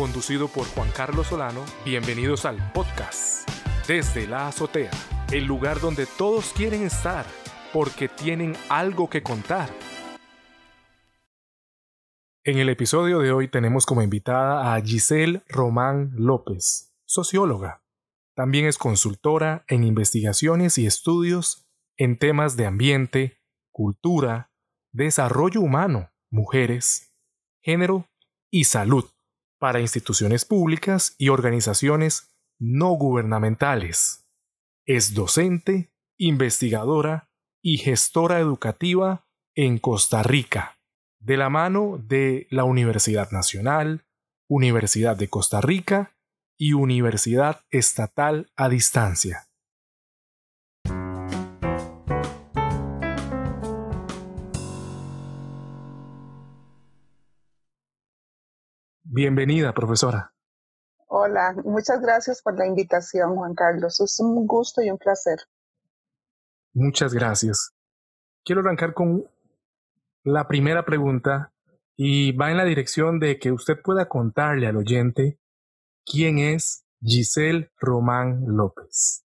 conducido por Juan Carlos Solano. Bienvenidos al podcast Desde la Azotea, el lugar donde todos quieren estar porque tienen algo que contar. En el episodio de hoy tenemos como invitada a Giselle Román López, socióloga. También es consultora en investigaciones y estudios en temas de ambiente, cultura, desarrollo humano, mujeres, género y salud para instituciones públicas y organizaciones no gubernamentales. Es docente, investigadora y gestora educativa en Costa Rica, de la mano de la Universidad Nacional, Universidad de Costa Rica y Universidad Estatal a Distancia. Bienvenida, profesora. Hola, muchas gracias por la invitación, Juan Carlos. Es un gusto y un placer. Muchas gracias. Quiero arrancar con la primera pregunta y va en la dirección de que usted pueda contarle al oyente quién es Giselle Román López.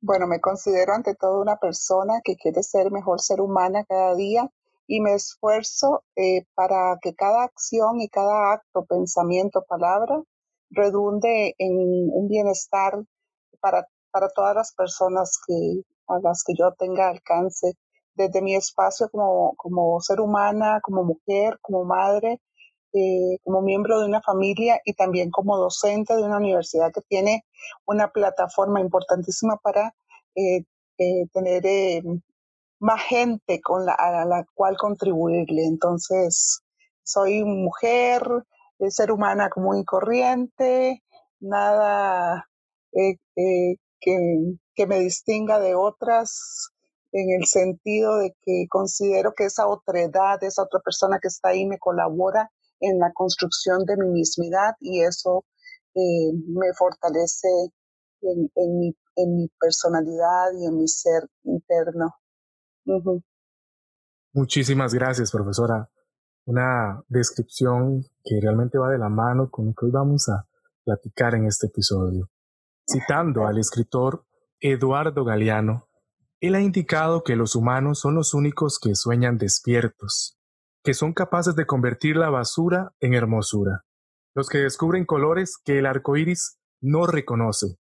Bueno, me considero ante todo una persona que quiere ser mejor ser humana cada día y me esfuerzo eh, para que cada acción y cada acto, pensamiento, palabra redunde en un bienestar para, para todas las personas que, a las que yo tenga alcance, desde mi espacio como, como ser humana, como mujer, como madre, eh, como miembro de una familia y también como docente de una universidad que tiene una plataforma importantísima para eh, tener más gente con la, a la cual contribuirle. Entonces, soy mujer, ser humana común y corriente, nada eh, eh, que, que me distinga de otras en el sentido de que considero que esa otredad, esa otra persona que está ahí me colabora en la construcción de mi mismidad y eso eh, me fortalece en, en, mi, en mi personalidad y en mi ser interno. Muchísimas gracias, profesora. Una descripción que realmente va de la mano con lo que hoy vamos a platicar en este episodio. Citando al escritor Eduardo Galeano, él ha indicado que los humanos son los únicos que sueñan despiertos, que son capaces de convertir la basura en hermosura, los que descubren colores que el arco iris no reconoce,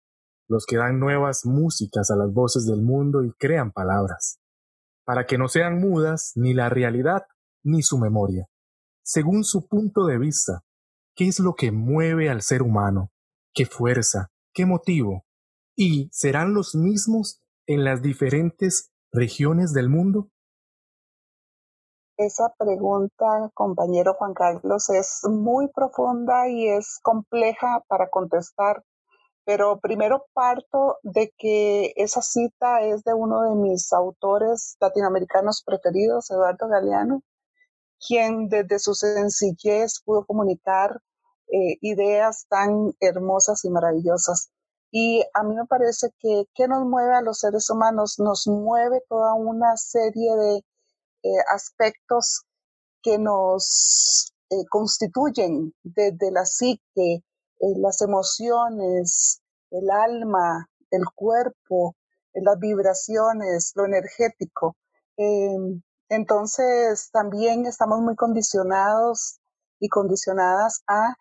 los que dan nuevas músicas a las voces del mundo y crean palabras para que no sean mudas ni la realidad ni su memoria. Según su punto de vista, ¿qué es lo que mueve al ser humano? ¿Qué fuerza? ¿Qué motivo? ¿Y serán los mismos en las diferentes regiones del mundo? Esa pregunta, compañero Juan Carlos, es muy profunda y es compleja para contestar pero primero parto de que esa cita es de uno de mis autores latinoamericanos preferidos, Eduardo Galeano, quien desde su sencillez pudo comunicar eh, ideas tan hermosas y maravillosas. Y a mí me parece que ¿qué nos mueve a los seres humanos? Nos mueve toda una serie de eh, aspectos que nos eh, constituyen desde la psique, las emociones, el alma, el cuerpo, eh, las vibraciones, lo energético. Em, entonces también estamos muy condicionados y condicionadas a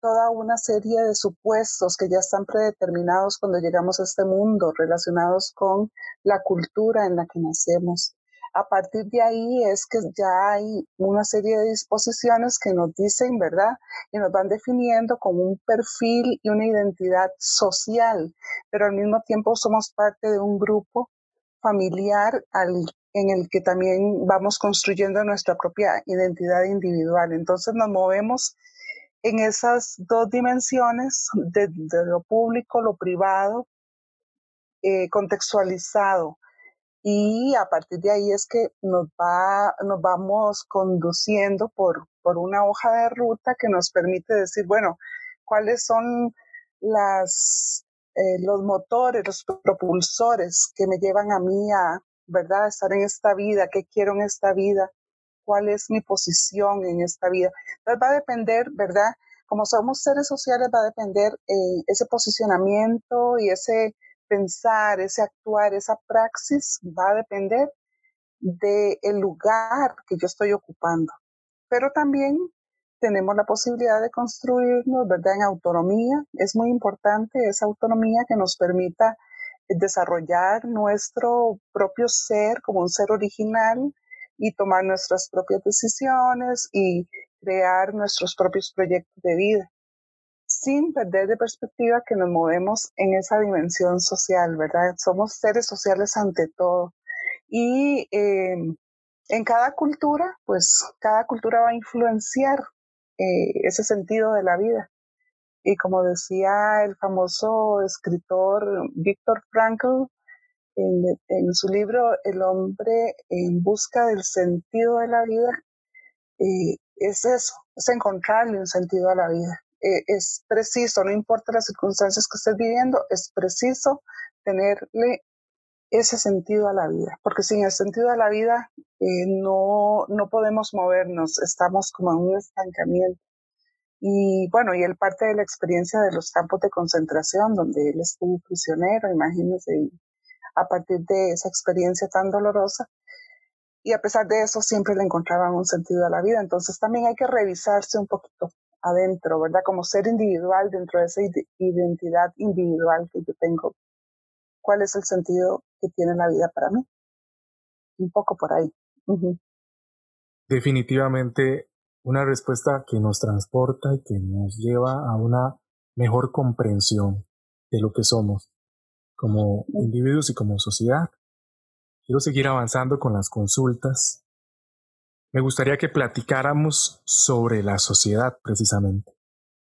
toda una serie de supuestos que ya están predeterminados cuando llegamos a este mundo, relacionados con la cultura en la que nacemos. A partir de ahí es que ya hay una serie de disposiciones que nos dicen, ¿verdad? Y nos van definiendo como un perfil y una identidad social, pero al mismo tiempo somos parte de un grupo familiar en el que también vamos construyendo nuestra propia identidad individual. Entonces nos movemos en esas dos dimensiones de, lo público, lo privado, eh, contextualizado y a partir de ahí es que nos, va, nos vamos conduciendo por, por una hoja de ruta que nos permite decir, bueno, cuáles son las, eh, los motores, los propulsores que me llevan a mí a, ¿verdad?, estar en esta vida, qué quiero en esta vida, cuál es mi posición en esta vida. Entonces va a depender, ¿verdad?, como somos seres sociales va a depender eh, ese posicionamiento y ese pensar, ese actuar, esa praxis va a depender del el lugar que yo estoy ocupando. Pero también tenemos la posibilidad de construirnos, ¿verdad? En autonomía. Es muy importante esa autonomía que nos permita desarrollar nuestro propio ser como un ser original y tomar nuestras propias decisiones y crear nuestros propios proyectos de vida, sin perder de perspectiva que nos movemos en esa dimensión social, ¿verdad? Somos seres sociales ante todo. Y eh, en cada cultura, pues cada cultura va a influenciar eh, ese sentido de la vida. Y como decía el famoso escritor Víctor Frankl en, su libro El hombre en busca del sentido de la vida, eh, es eso, es encontrarle un sentido a la vida. Eh, es preciso, no importa las circunstancias que estés viviendo, es preciso tenerle ese sentido a la vida, porque sin el sentido de la vida no, no podemos movernos, estamos como en un estancamiento. Y bueno, y él parte de la experiencia de los campos de concentración, donde él estuvo prisionero, imagínense, y a partir de esa experiencia tan dolorosa. Y a pesar de eso, siempre le encontraban un sentido a la vida. Entonces también hay que revisarse un poquito adentro, ¿verdad? Como ser individual dentro de esa identidad individual que yo tengo. ¿Cuál es el sentido que tiene la vida para mí? Un poco por ahí. Definitivamente una respuesta que nos transporta y que nos lleva a una mejor comprensión de lo que somos como individuos y como sociedad. Quiero seguir avanzando con las consultas. Me gustaría que platicáramos sobre la sociedad precisamente,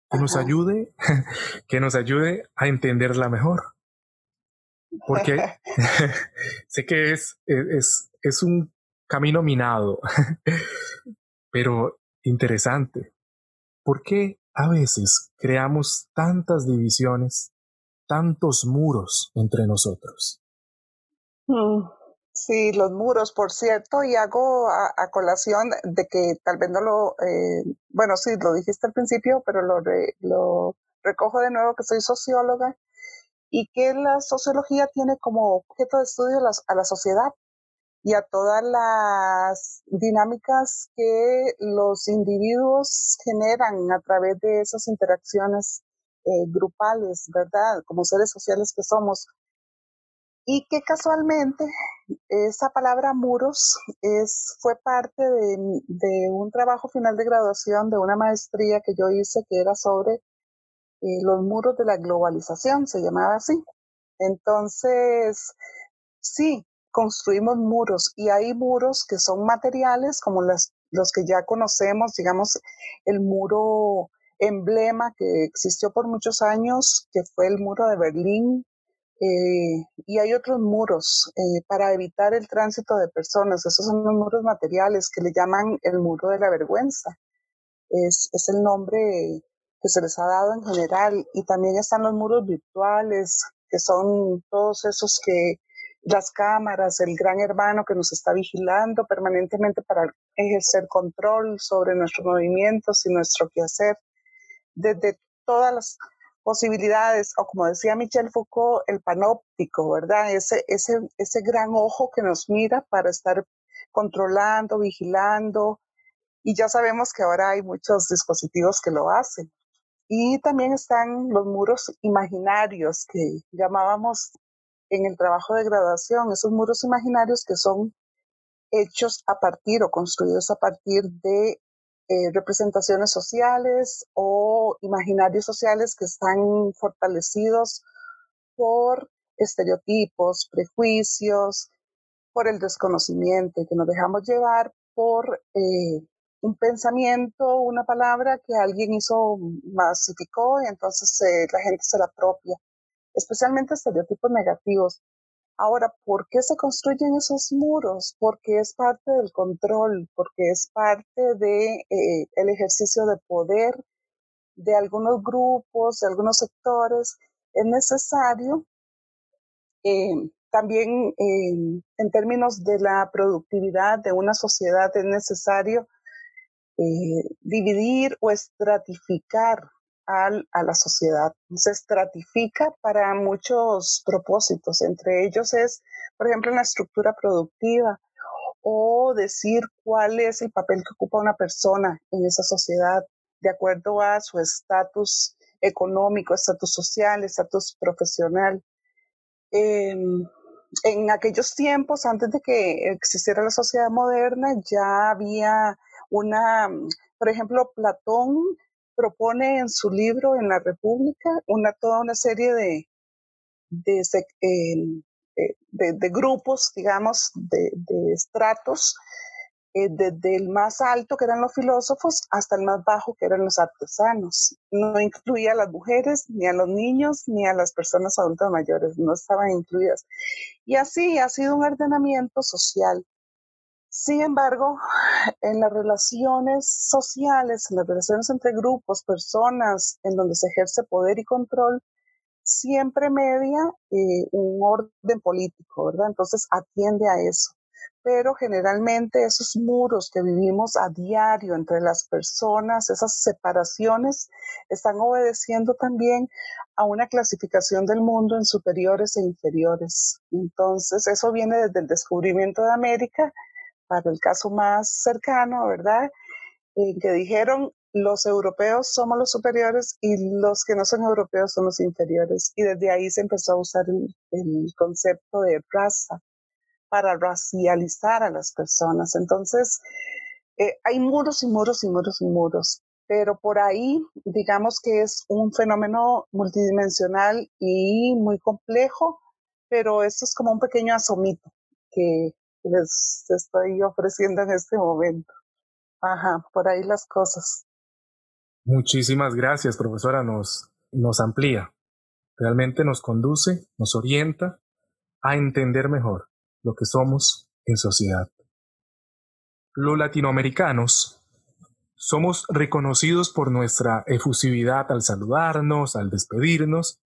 que nos ayude, que nos ayude a entenderla mejor. Porque sé que es, es, es un camino minado, pero interesante. ¿Por qué a veces creamos tantas divisiones, tantos muros entre nosotros? Mm, sí, los muros, por cierto, y hago a, colación de que tal vez no lo, eh, bueno, sí, lo dijiste al principio, pero lo, lo recojo de nuevo que soy socióloga y que la sociología tiene como objeto de estudio a la sociedad y a todas las dinámicas que los individuos generan a través de esas interacciones eh, grupales, ¿verdad? Como seres sociales que somos. Y que casualmente esa palabra muros es, fue parte de, un trabajo final de graduación de una maestría que yo hice que era sobre eh, los muros de la globalización, se llamaba así. Entonces, sí, construimos muros y hay muros que son materiales como las, los que ya conocemos, digamos, el muro emblema que existió por muchos años, que fue el muro de Berlín, eh, y hay otros muros eh, para evitar el tránsito de personas. Esos son los muros materiales que le llaman el muro de la vergüenza. Es, es el nombre que se les ha dado en general. Y también están los muros virtuales, que son todos esos que las cámaras, el gran hermano que nos está vigilando permanentemente para ejercer control sobre nuestros movimientos y nuestro quehacer, desde todas las posibilidades, o como decía Michel Foucault, el panóptico, ¿verdad? Ese, ese, ese gran ojo que nos mira para estar controlando, vigilando, y ya sabemos que ahora hay muchos dispositivos que lo hacen. Y también están los muros imaginarios que llamábamos en el trabajo de graduación, esos muros imaginarios que son hechos a partir o construidos a partir de eh, representaciones sociales o imaginarios sociales que están fortalecidos por estereotipos, prejuicios, por el desconocimiento que nos dejamos llevar por eh, un pensamiento, una palabra que alguien hizo, masificó y entonces eh, la gente se la apropia especialmente estereotipos negativos. Ahora, ¿por qué se construyen esos muros? Porque es parte del control, porque es parte de eh, el ejercicio de poder de algunos grupos, de algunos sectores. Es necesario eh, también eh, en términos de la productividad de una sociedad es necesario dividir o estratificar a la sociedad. Se estratifica para muchos propósitos. Entre ellos es, por ejemplo, en la estructura productiva o decir cuál es el papel que ocupa una persona en esa sociedad de acuerdo a su estatus económico, estatus social, estatus profesional. Em, en aquellos tiempos, antes de que existiera la sociedad moderna, ya había una, por ejemplo, Platón propone en su libro En la República una, toda una serie de, de, em, de, grupos, digamos, de, estratos, eh, desde el más alto, que eran los filósofos, hasta el más bajo, que eran los artesanos. No incluía a las mujeres, ni a los niños, ni a las personas adultas mayores, no estaban incluidas. Y así ha sido un ordenamiento social sin embargo, en las relaciones sociales, en las relaciones entre grupos, personas, en donde se ejerce poder y control, siempre media eh, un orden político, ¿verdad? Entonces atiende a eso. Pero generalmente esos muros que vivimos a diario entre las personas, esas separaciones, están obedeciendo también a una clasificación del mundo en superiores e inferiores. Entonces, eso viene desde el descubrimiento de América para el caso más cercano, ¿verdad? En que dijeron los europeos somos los superiores y los que no son europeos son los inferiores. Y desde ahí se empezó a usar el, concepto de raza para racializar a las personas. Entonces, eh, hay muros y muros y muros y muros, pero por ahí digamos que es un fenómeno multidimensional y muy complejo, pero esto es como un pequeño asomito que, les estoy ofreciendo en este momento. Ajá, por ahí las cosas. Muchísimas gracias, profesora. Nos, nos amplía. Realmente nos conduce, nos orienta a entender mejor lo que somos en sociedad. Los latinoamericanos somos reconocidos por nuestra efusividad al saludarnos, al despedirnos,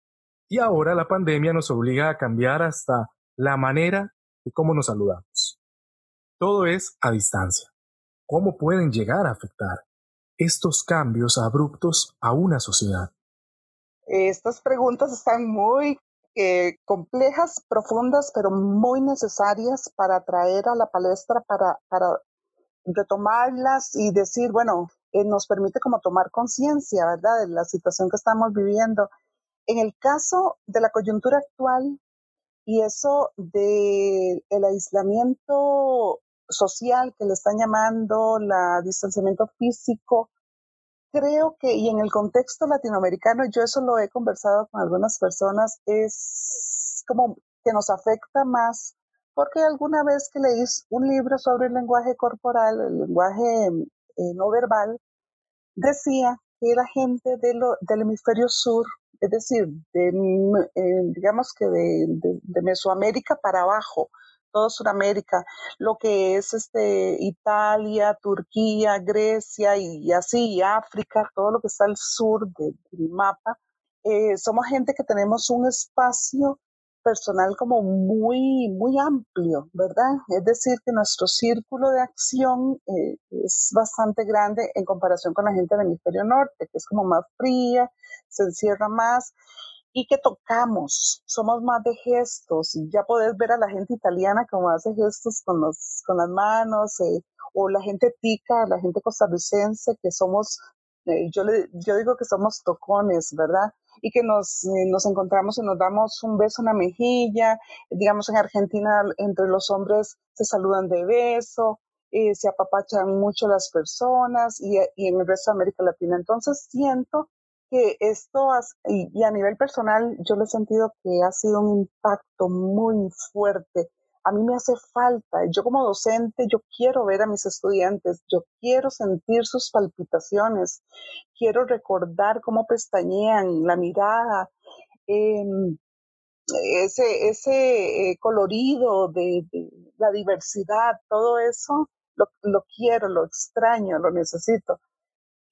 y ahora la pandemia nos obliga a cambiar hasta la manera y cómo nos saludamos. Todo es a distancia. ¿Cómo pueden llegar a afectar estos cambios abruptos a una sociedad? Estas preguntas están muy eh, complejas, profundas, pero muy necesarias para traer a la palestra, para, retomarlas y decir, bueno, eh, nos permite como tomar conciencia, ¿verdad?, de la situación que estamos viviendo. En el caso de la coyuntura actual, y eso del el aislamiento social que le están llamando, la distanciamiento físico, creo que, y en el contexto latinoamericano, yo eso lo he conversado con algunas personas, es como que nos afecta más, porque alguna vez que leí un libro sobre el lenguaje corporal, el lenguaje eh, no verbal, decía que la gente de del hemisferio sur es decir, de, eh, digamos que de, Mesoamérica para abajo, toda Sudamérica, lo que es este, Italia, Turquía, Grecia y, así, África, todo lo que está al sur del mapa, eh, somos gente que tenemos un espacio personal como muy, muy amplio, ¿verdad? Es decir, que nuestro círculo de acción eh, es bastante grande en comparación con la gente del hemisferio norte, que es como más fría, se encierra más y que tocamos, somos más de gestos. Ya podés ver a la gente italiana como hace gestos con, los, con las manos, eh, o la gente tica, la gente costarricense, que somos, eh, yo, le, yo digo que somos tocones, ¿verdad? y que nos, eh, nos encontramos y nos damos un beso en la mejilla. Digamos, en Argentina entre los hombres se saludan de beso, eh, se apapachan mucho las personas y, y, en el resto de América Latina. Entonces siento que esto, y, y, a nivel personal, yo lo he sentido que ha sido un impacto muy fuerte. A mí me hace falta, yo como docente, yo quiero ver a mis estudiantes, yo quiero sentir sus palpitaciones, quiero recordar cómo pestañean, la mirada, em, ese, ese eh, colorido de, la diversidad, todo eso, lo, lo, quiero, lo extraño, lo necesito.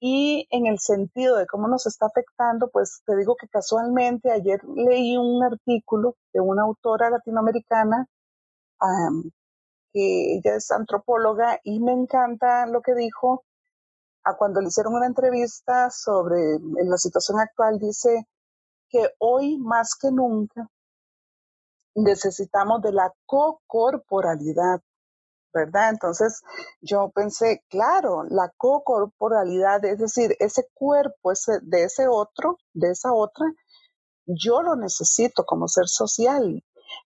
Y en el sentido de cómo nos está afectando, pues te digo que casualmente ayer leí un artículo de una autora latinoamericana que ella es antropóloga y me encanta lo que dijo. A cuando le hicieron una entrevista sobre la situación actual, dice que hoy más que nunca necesitamos de la co-corporalidad, ¿verdad? Entonces yo pensé, claro, la co-corporalidad, es decir, ese cuerpo ese, de ese otro, de esa otra, yo lo necesito como ser social,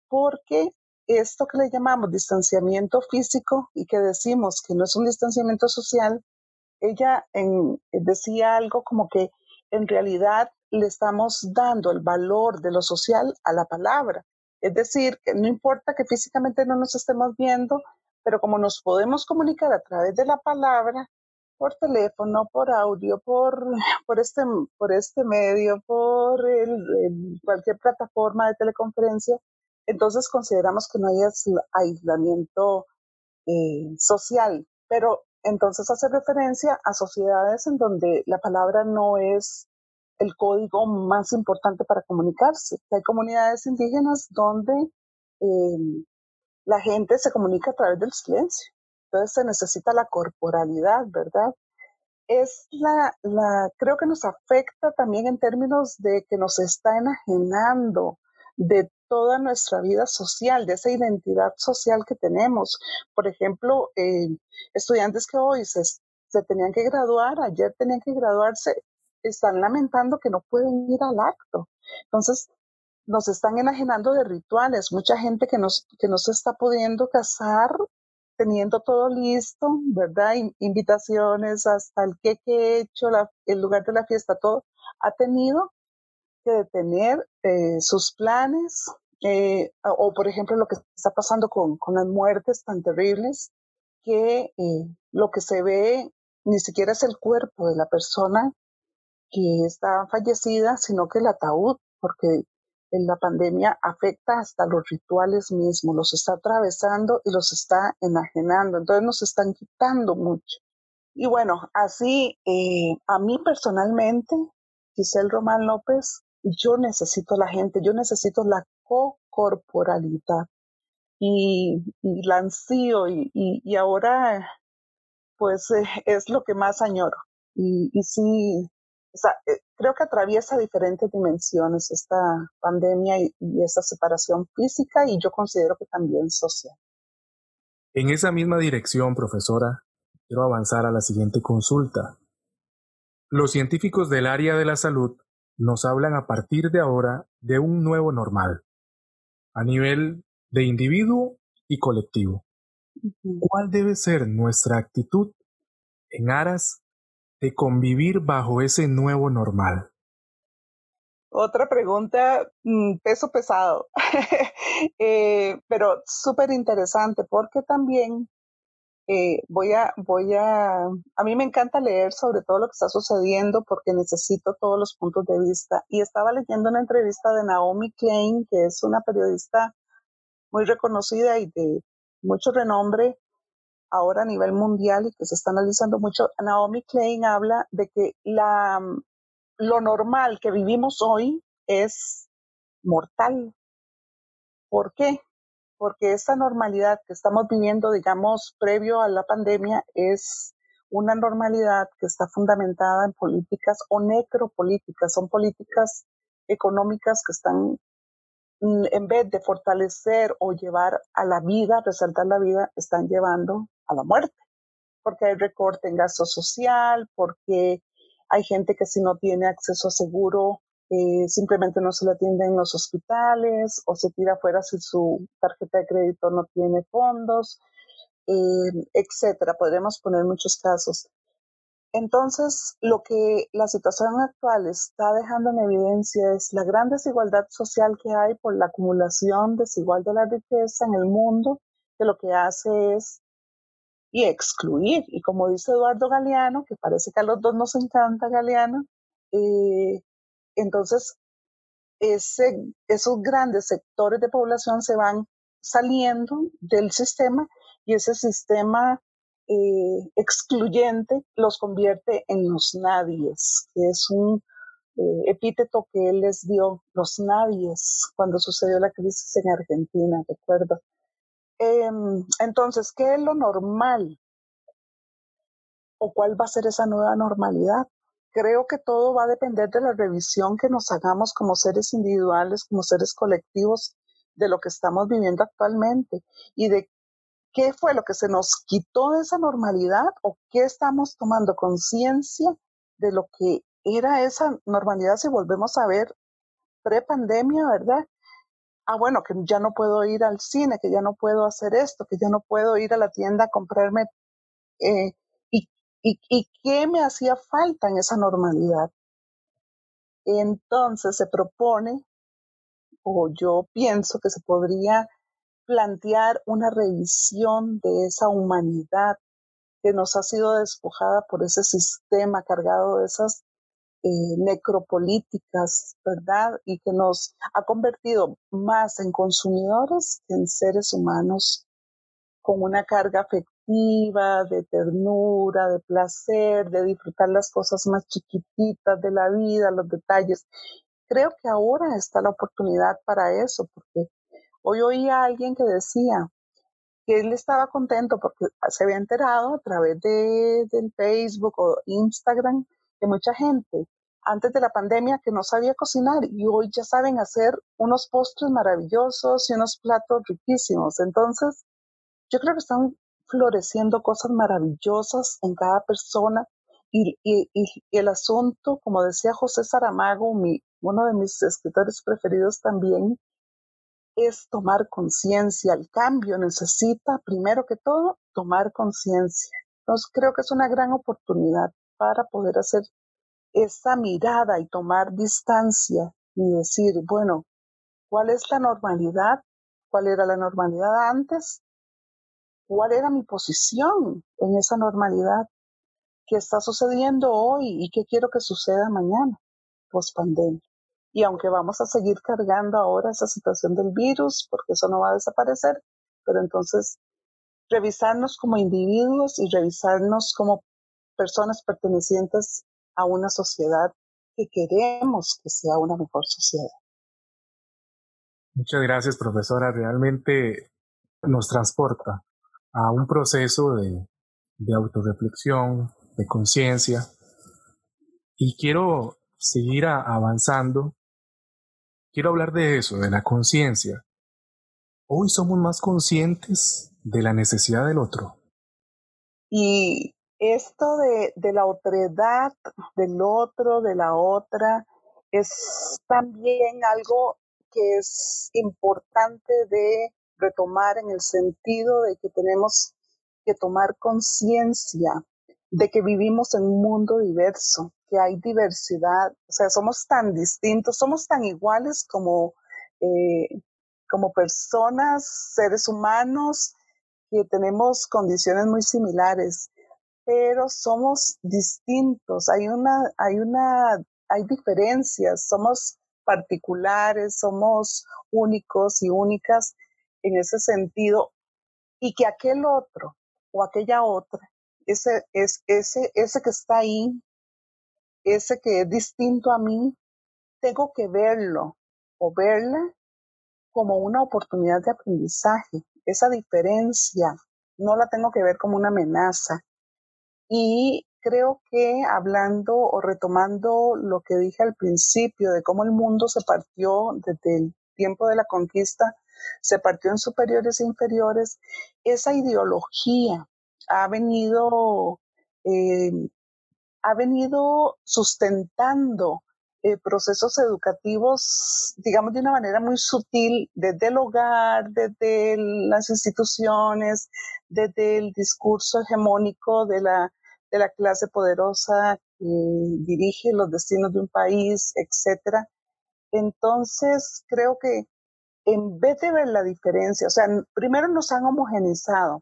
porque esto que le llamamos distanciamiento físico y que decimos que no es un distanciamiento social, ella decía algo como que en realidad le estamos dando el valor de lo social a la palabra. Es decir, que no importa que físicamente no nos estemos viendo, pero como nos podemos comunicar a través de la palabra, por teléfono, por audio, por, por, este, por este medio, por cualquier plataforma de teleconferencia, entonces consideramos que no hay aislamiento eh, social, pero entonces hace referencia a sociedades en donde la palabra no es el código más importante para comunicarse. Hay comunidades indígenas donde eh, la gente se comunica a través del silencio. Entonces se necesita la corporalidad, ¿verdad? Es la, la, creo que nos afecta también en términos de que nos está enajenando de toda nuestra vida social, de esa identidad social que tenemos. Por ejemplo, eh, estudiantes que hoy se, se tenían que graduar, ayer tenían que graduarse, están lamentando que no pueden ir al acto. Entonces, nos están enajenando de rituales. Mucha gente que, nos, que no se está pudiendo casar teniendo todo listo, ¿verdad? Invitaciones hasta el queque hecho, el lugar de la fiesta, todo, ha tenido que detener eh, sus planes, eh, o por ejemplo lo que está pasando con, con las muertes tan terribles, que eh, lo que se ve ni siquiera es el cuerpo de la persona que está fallecida, sino que el ataúd, porque en la pandemia afecta hasta los rituales mismos, los está atravesando y los está enajenando, entonces nos están quitando mucho. Y bueno, así a mí personalmente, Giselle Román López, yo necesito la gente, yo necesito la co-corporalidad y, la ansío y, y, ahora pues eh, es lo que más añoro. Y, y sí, eh, creo que atraviesa diferentes dimensiones esta pandemia y, y esa separación física y yo considero que también social. En esa misma dirección, profesora, quiero avanzar a la siguiente consulta. Los científicos del área de la salud nos hablan a partir de ahora de un nuevo normal, a nivel de individuo y colectivo. ¿Cuál debe ser nuestra actitud en aras de convivir bajo ese nuevo normal? Otra pregunta, mm, peso pesado, eh, pero súper interesante porque también eh, voy a, voy a, a mí me encanta leer sobre todo lo que está sucediendo porque necesito todos los puntos de vista. Y estaba leyendo una entrevista de Naomi Klein, que es una periodista muy reconocida y de mucho renombre ahora a nivel mundial y que se está analizando mucho. Naomi Klein habla de que la, lo normal que vivimos hoy es mortal. ¿Por qué? porque esta normalidad que estamos viviendo, digamos, previo a la pandemia, es una normalidad que está fundamentada en políticas o necropolíticas, son políticas económicas que están, mm, en vez de fortalecer o llevar a la vida, resaltar la vida, están llevando a la muerte, porque hay recorte en gasto social, porque hay gente que si no tiene acceso a seguro eh, simplemente no se le atiende en los hospitales o se tira fuera si su tarjeta de crédito no tiene fondos, eh, etcétera. Podríamos poner muchos casos. Entonces, lo que la situación actual está dejando en evidencia es la gran desigualdad social que hay por la acumulación desigual de la riqueza en el mundo, que lo que hace es y excluir. Y como dice Eduardo Galeano, que parece que a los dos nos encanta Galeano, eh, entonces ese, esos grandes sectores de población se van saliendo del sistema y ese sistema eh, excluyente los convierte en los nadies, que es un eh, epíteto que él les dio, los nadies, cuando sucedió la crisis en Argentina, recuerdo. Em, entonces, ¿qué es lo normal? o cuál va a ser esa nueva normalidad. Creo que todo va a depender de la revisión que nos hagamos como seres individuales, como seres colectivos, de lo que estamos viviendo actualmente y de qué fue lo que se nos quitó de esa normalidad o qué estamos tomando conciencia de lo que era esa normalidad si volvemos a ver pre-pandemia, ¿verdad? Ah, bueno, que ya no puedo ir al cine, que ya no puedo hacer esto, que ya no puedo ir a la tienda a comprarme. Eh, y, y qué me hacía falta en esa normalidad? Entonces se propone, o yo pienso que se podría plantear una revisión de esa humanidad que nos ha sido despojada por ese sistema cargado de esas eh, necropolíticas, ¿verdad? Y que nos ha convertido más en consumidores que en seres humanos con una carga afectiva, de ternura, de placer, de disfrutar las cosas más chiquititas de la vida, los detalles. Creo que ahora está la oportunidad para eso, porque hoy oí a alguien que decía, que él estaba contento porque se había enterado a través de, del Facebook o Instagram de mucha gente antes de la pandemia que no sabía cocinar y hoy ya saben hacer unos postres maravillosos y unos platos riquísimos. Entonces, yo creo que están floreciendo cosas maravillosas en cada persona y, y, y el asunto, como decía José Saramago, mi, uno de mis escritores preferidos también, es tomar conciencia. El cambio necesita, primero que todo, tomar conciencia. Entonces creo que es una gran oportunidad para poder hacer esa mirada y tomar distancia y decir, bueno, ¿cuál es la normalidad? ¿Cuál era la normalidad antes? ¿Cuál era mi posición en esa normalidad? ¿Qué está sucediendo hoy y qué quiero que suceda mañana, post pandemia? Y aunque vamos a seguir cargando ahora esa situación del virus, porque eso no va a desaparecer, pero entonces revisarnos como individuos y revisarnos como personas pertenecientes a una sociedad que queremos que sea una mejor sociedad. Muchas gracias, profesora. Realmente nos transporta a un proceso de, de autorreflexión, de conciencia. Y quiero seguir avanzando quiero hablar de eso, de la conciencia. Hoy somos más conscientes de la necesidad del otro. Y esto de, de la otredad del otro, de la otra, es también algo que es importante de retomar en el sentido de que tenemos que tomar conciencia de que vivimos en un mundo diverso, que hay diversidad, o sea, somos tan distintos, somos tan iguales como, eh, como personas, seres humanos, que tenemos condiciones muy similares, pero somos distintos, hay una, hay una, hay diferencias, somos particulares, somos únicos y únicas en ese sentido, y que aquel otro o aquella otra ese, es, ese, ese que está ahí, ese que es distinto a mí, tengo que verlo o verla como una oportunidad de aprendizaje. Esa diferencia no la tengo que ver como una amenaza. Y creo que hablando o retomando lo que dije al principio de cómo el mundo se partió desde el tiempo de la conquista, se partió en superiores e inferiores, esa ideología ha venido, eh, ha venido sustentando eh, procesos educativos, digamos, de una manera muy sutil, desde el hogar, desde las instituciones, desde el discurso hegemónico de la, de la clase poderosa que dirige los destinos de un país, etcétera. Entonces, creo que en vez de ver la diferencia, o sea, primero nos han homogenizado,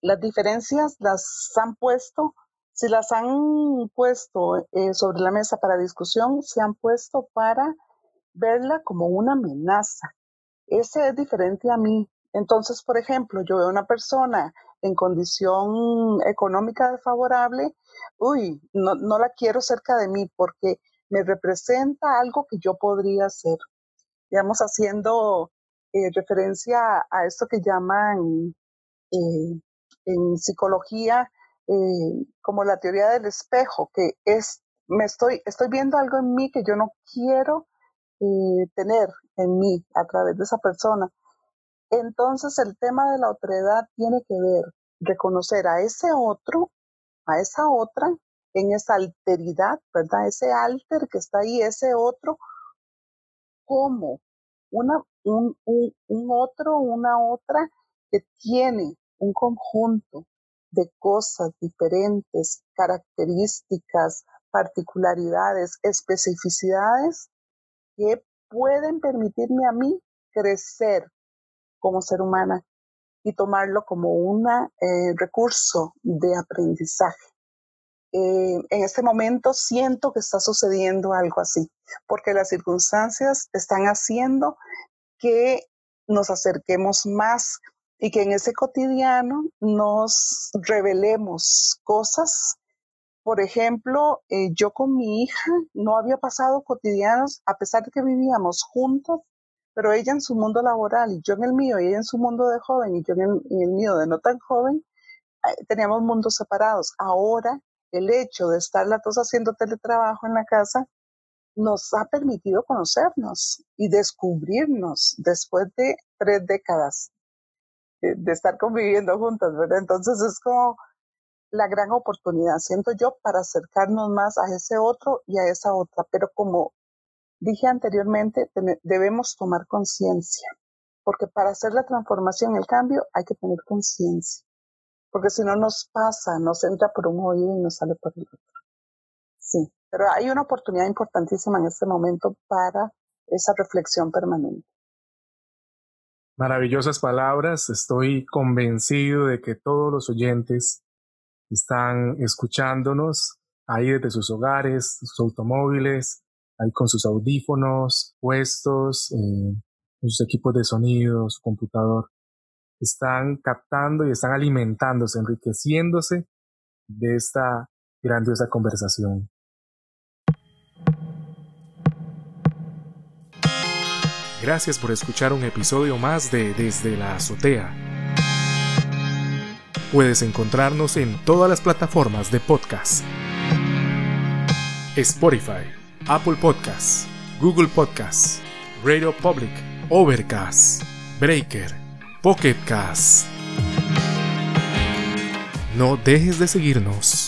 las diferencias las han puesto, si las han puesto eh, sobre la mesa para discusión, se han puesto para verla como una amenaza. Ese es diferente a mí. Entonces, por ejemplo, yo veo una persona en condición económica desfavorable, uy, no, no la quiero cerca de mí porque me representa algo que yo podría hacer. Digamos, haciendo eh, referencia a esto que llaman eh, en psicología eh, como la teoría del espejo, que es, me estoy, estoy viendo algo en mí que yo no quiero eh, tener en mí a través de esa persona. Entonces el tema de la otredad tiene que ver reconocer a ese otro, a esa otra, en esa alteridad, ¿verdad? Ese alter que está ahí, ese otro, como una, un, un otro, una otra que tiene un conjunto de cosas diferentes, características, particularidades, especificidades que pueden permitirme a mí crecer como ser humana y tomarlo como un eh, recurso de aprendizaje. Eh, en este momento siento que está sucediendo algo así, porque las circunstancias están haciendo que nos acerquemos más y que en ese cotidiano nos revelemos cosas. Por ejemplo, eh, yo con mi hija no había pasado cotidianos, a pesar de que vivíamos juntos, pero ella en su mundo laboral y yo en el mío, y ella en su mundo de joven y yo en el, mío de no tan joven, eh, teníamos mundos separados. Ahora, el hecho de estar las dos haciendo teletrabajo en la casa nos ha permitido conocernos y descubrirnos después de tres décadas de, estar conviviendo juntas, ¿verdad? Entonces es como la gran oportunidad, siento yo, para acercarnos más a ese otro y a esa otra. Pero como dije anteriormente, debemos tomar conciencia, porque para hacer la transformación, el cambio, hay que tener conciencia, porque si no nos pasa, nos entra por un oído y nos sale por el otro. Sí, pero hay una oportunidad importantísima en este momento para esa reflexión permanente. Maravillosas palabras. Estoy convencido de que todos los oyentes están escuchándonos ahí desde sus hogares, sus automóviles, ahí con sus audífonos puestos, eh, sus equipos de sonido, su computador. Están captando y están alimentándose, enriqueciéndose de esta grandiosa conversación. Gracias por escuchar un episodio más de Desde la Azotea. Puedes encontrarnos en todas las plataformas de podcast. Spotify, Apple Podcasts, Google Podcasts, Radio Public, Overcast, Breaker, Pocket No dejes de seguirnos.